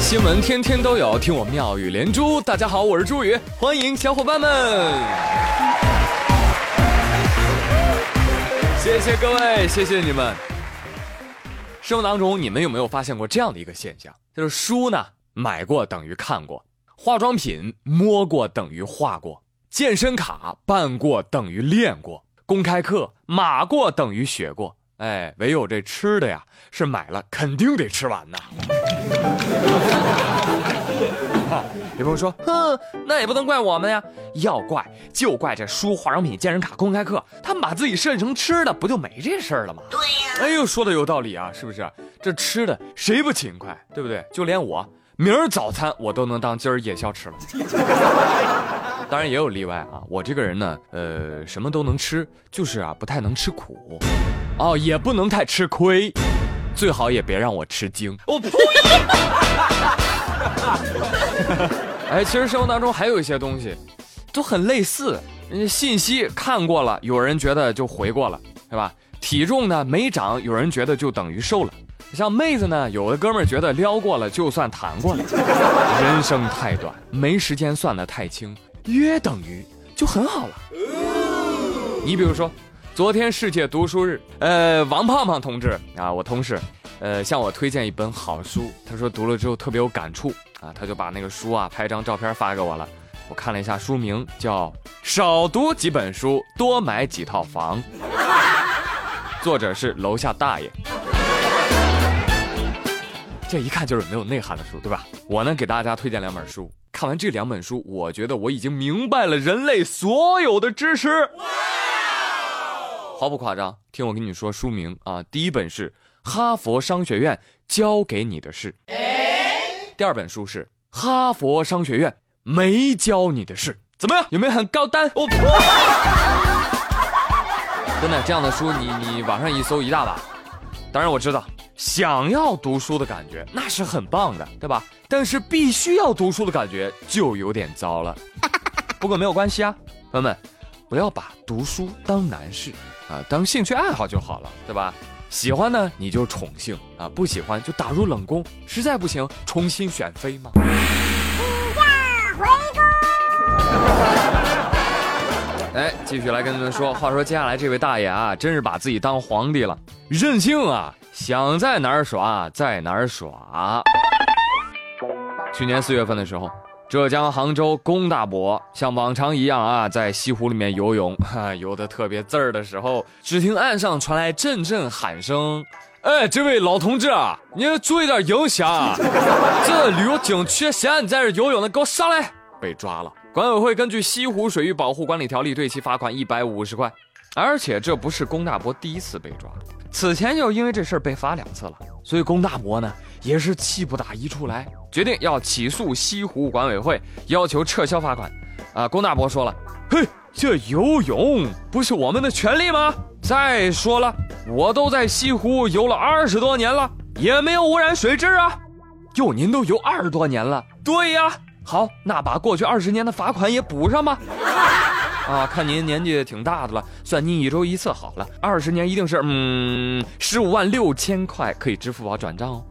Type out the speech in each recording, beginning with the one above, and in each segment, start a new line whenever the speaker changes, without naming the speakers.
新闻天天都有，听我妙语连珠。大家好，我是朱宇，欢迎小伙伴们。谢谢各位，谢谢你们。生活当中，你们有没有发现过这样的一个现象？就是书呢，买过等于看过；化妆品摸过等于画过；健身卡办过等于练过；公开课码过等于学过。哎，唯有这吃的呀，是买了肯定得吃完呐。有朋友说，哼，那也不能怪我们呀，要怪就怪这书、化妆品、健身卡、公开课，他们把自己设计成吃的，不就没这事儿了吗？对呀。哎呦，说的有道理啊，是不是？这吃的谁不勤快，对不对？就连我，明儿早餐我都能当今儿夜宵吃了。当然也有例外啊，我这个人呢，呃，什么都能吃，就是啊，不太能吃苦。哦，也不能太吃亏，最好也别让我吃惊。我呸！哎，其实生活当中还有一些东西，都很类似。信息看过了，有人觉得就回过了，是吧？体重呢没长，有人觉得就等于瘦了。像妹子呢，有的哥们儿觉得撩过了就算谈过了。人生太短，没时间算得太清，约等于就很好了。你比如说。昨天世界读书日，呃，王胖胖同志啊，我同事，呃，向我推荐一本好书，他说读了之后特别有感触啊，他就把那个书啊拍张照片发给我了。我看了一下书名，叫《少读几本书，多买几套房》，作者是楼下大爷。这一看就是没有内涵的书，对吧？我呢给大家推荐两本书，看完这两本书，我觉得我已经明白了人类所有的知识。毫不夸张，听我跟你说书名啊，第一本是《哈佛商学院教给你的事》，第二本书是《哈佛商学院没教你的事》，怎么样？有没有很高端？我真的这样的书，你你网上一搜一大把。当然我知道，想要读书的感觉那是很棒的，对吧？但是必须要读书的感觉就有点糟了。不过没有关系啊，朋友们，不要把读书当难事。啊，当兴趣爱好就好了，对吧？喜欢呢你就宠幸啊，不喜欢就打入冷宫，实在不行重新选妃嘛。哎，继续来跟你们说，话说接下来这位大爷啊，真是把自己当皇帝了，任性啊，想在哪儿耍在哪儿耍。去年四月份的时候。浙江杭州龚大伯像往常一样啊，在西湖里面游泳，哈，游得特别滋儿的时候，只听岸上传来阵阵喊声：“哎，这位老同志啊，你注意点影响！啊 这旅游景区谁让你在这游泳的，给我上来！”被抓了。管委会根据《西湖水域保护管理条例》对其罚款一百五十块。而且这不是龚大伯第一次被抓，此前就因为这事儿被罚两次了。所以龚大伯呢，也是气不打一处来。决定要起诉西湖管委会，要求撤销罚款。啊，龚大伯说了：“嘿，这游泳不是我们的权利吗？再说了，我都在西湖游了二十多年了，也没有污染水质啊。哟，您都游二十多年了？对呀。好，那把过去二十年的罚款也补上吧。啊，看您年纪挺大的了，算您一周一次好了。二十年一定是嗯十五万六千块，可以支付宝转账哦。”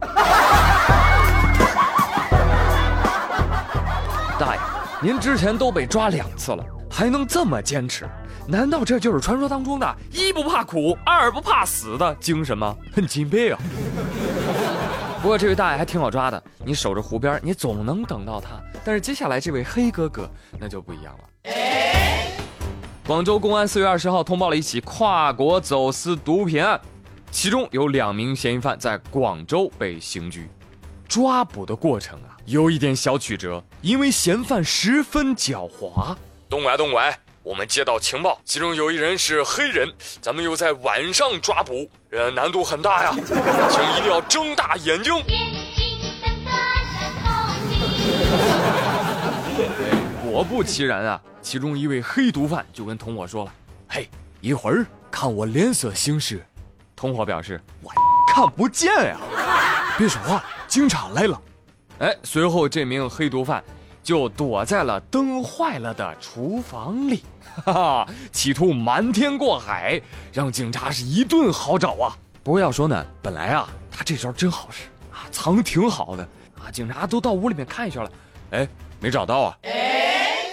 大爷，您之前都被抓两次了，还能这么坚持？难道这就是传说当中的一不怕苦，二不怕死的精神吗？很钦佩啊！不过这位大爷还挺好抓的，你守着湖边，你总能等到他。但是接下来这位黑哥哥那就不一样了。广州公安四月二十号通报了一起跨国走私毒品案，其中有两名嫌疑犯在广州被刑拘。抓捕的过程啊，有一点小曲折，因为嫌犯十分狡猾。东拐东拐，我们接到情报，其中有一人是黑人，咱们又在晚上抓捕，呃，难度很大呀，请一定要睁大眼睛。果不其然啊，其中一位黑毒贩就跟同伙说了：“嘿，一会儿看我脸色行事。”同伙表示：“我 看不见呀。”别说话。警察来了，哎，随后这名黑毒贩就躲在了灯坏了的厨房里，哈哈，企图瞒天过海，让警察是一顿好找啊。不过要说呢，本来啊，他这招真好使啊，藏挺好的啊，警察都到屋里面看一圈了，哎，没找到啊。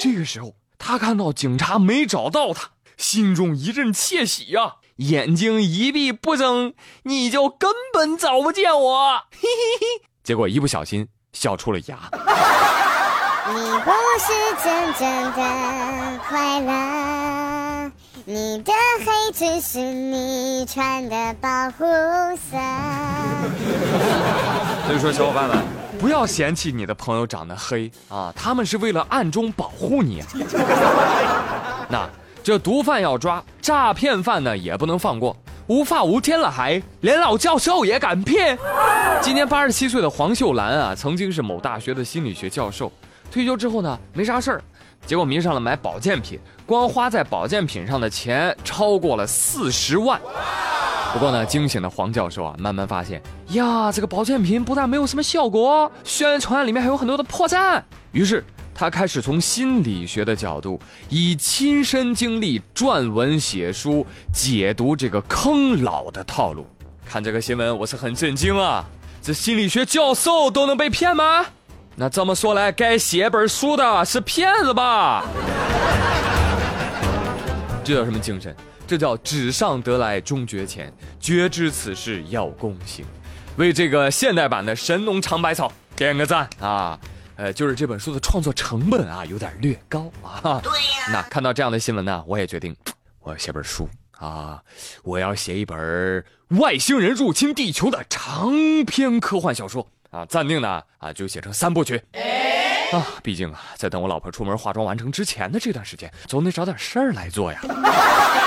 这个时候，他看到警察没找到他，心中一阵窃喜呀，眼睛一闭不睁，你就根本找不见我。嘿嘿嘿，结果一不小心笑出了牙。你不是真正的快乐，你的黑只是你穿的保护色。所以说，小伙伴们，不要嫌弃你的朋友长得黑啊，他们是为了暗中保护你啊。那这毒贩要抓，诈骗犯呢也不能放过。无法无天了还连老教授也敢骗？今年八十七岁的黄秀兰啊，曾经是某大学的心理学教授。退休之后呢，没啥事儿，结果迷上了买保健品，光花在保健品上的钱超过了四十万。不过呢，惊醒的黄教授啊，慢慢发现呀，这个保健品不但没有什么效果，宣传里面还有很多的破绽。于是他开始从心理学的角度，以亲身经历撰文写书，解读这个坑老的套路。看这个新闻，我是很震惊啊！这心理学教授都能被骗吗？那这么说来，该写本书的是骗子吧？这叫什么精神？这叫纸上得来终觉浅，绝知此事要躬行。为这个现代版的神农尝百草点个赞啊！呃，就是这本书的创作成本啊，有点略高啊。对呀。那看到这样的新闻呢，我也决定我要写本书啊！我要写一本外星人入侵地球的长篇科幻小说。啊，暂定呢啊，就写成三部曲啊。毕竟啊，在等我老婆出门化妆完成之前的这段时间，总得找点事儿来做呀。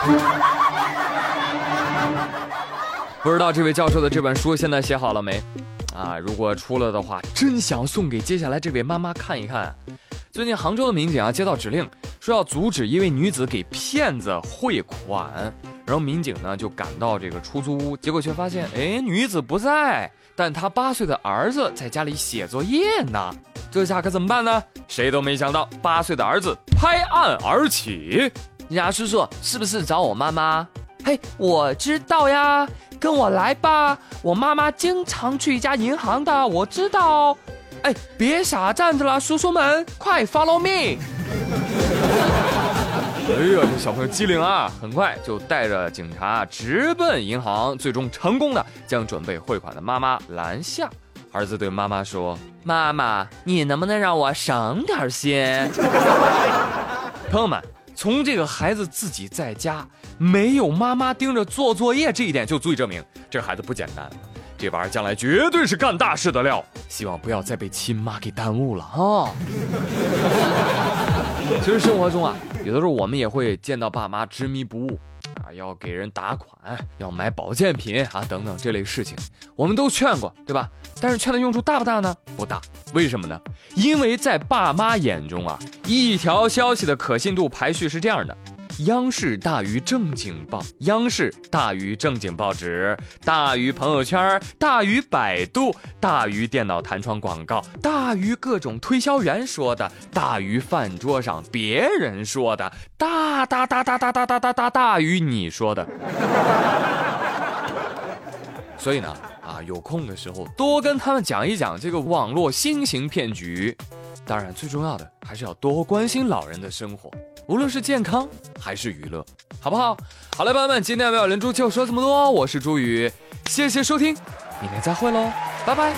不知道这位教授的这本书现在写好了没？啊，如果出了的话，真想送给接下来这位妈妈看一看。最近杭州的民警啊接到指令，说要阻止一位女子给骗子汇款，然后民警呢就赶到这个出租屋，结果却发现，哎，女子不在。但她八岁的儿子在家里写作业呢，这下可怎么办呢？谁都没想到，八岁的儿子拍案而起。
牙叔叔是不是找我妈妈？嘿，我知道呀，跟我来吧。我妈妈经常去一家银行的，我知道。哎，别傻站着了，叔叔们，快 follow me。
哎呀，这小朋友机灵啊，很快就带着警察直奔银行，最终成功的将准备汇款的妈妈拦下。儿子对妈妈说：“
妈妈，你能不能让我省点心？”
朋友们，从这个孩子自己在家没有妈妈盯着做作业这一点，就足以证明这孩子不简单。这玩意儿将来绝对是干大事的料，希望不要再被亲妈给耽误了啊。其实生活中啊。有的时候我们也会见到爸妈执迷不悟，要给人打款，要买保健品啊等等这类事情，我们都劝过，对吧？但是劝的用处大不大呢？不大。为什么呢？因为在爸妈眼中啊，一条消息的可信度排序是这样的。央视大于正经报，央视大于正经报纸，大于朋友圈，大于百度，大于电脑弹窗广告，大于各种推销员说的，大于饭桌上别人说的，大大大大大大大大大大于你说的。所以呢，啊，有空的时候多跟他们讲一讲这个网络新型骗局。当然，最重要的还是要多关心老人的生活。无论是健康还是娱乐好不好？好了朋友们今天的妙连猪就说这么多我是朱宇谢谢收听明天再会喽拜拜。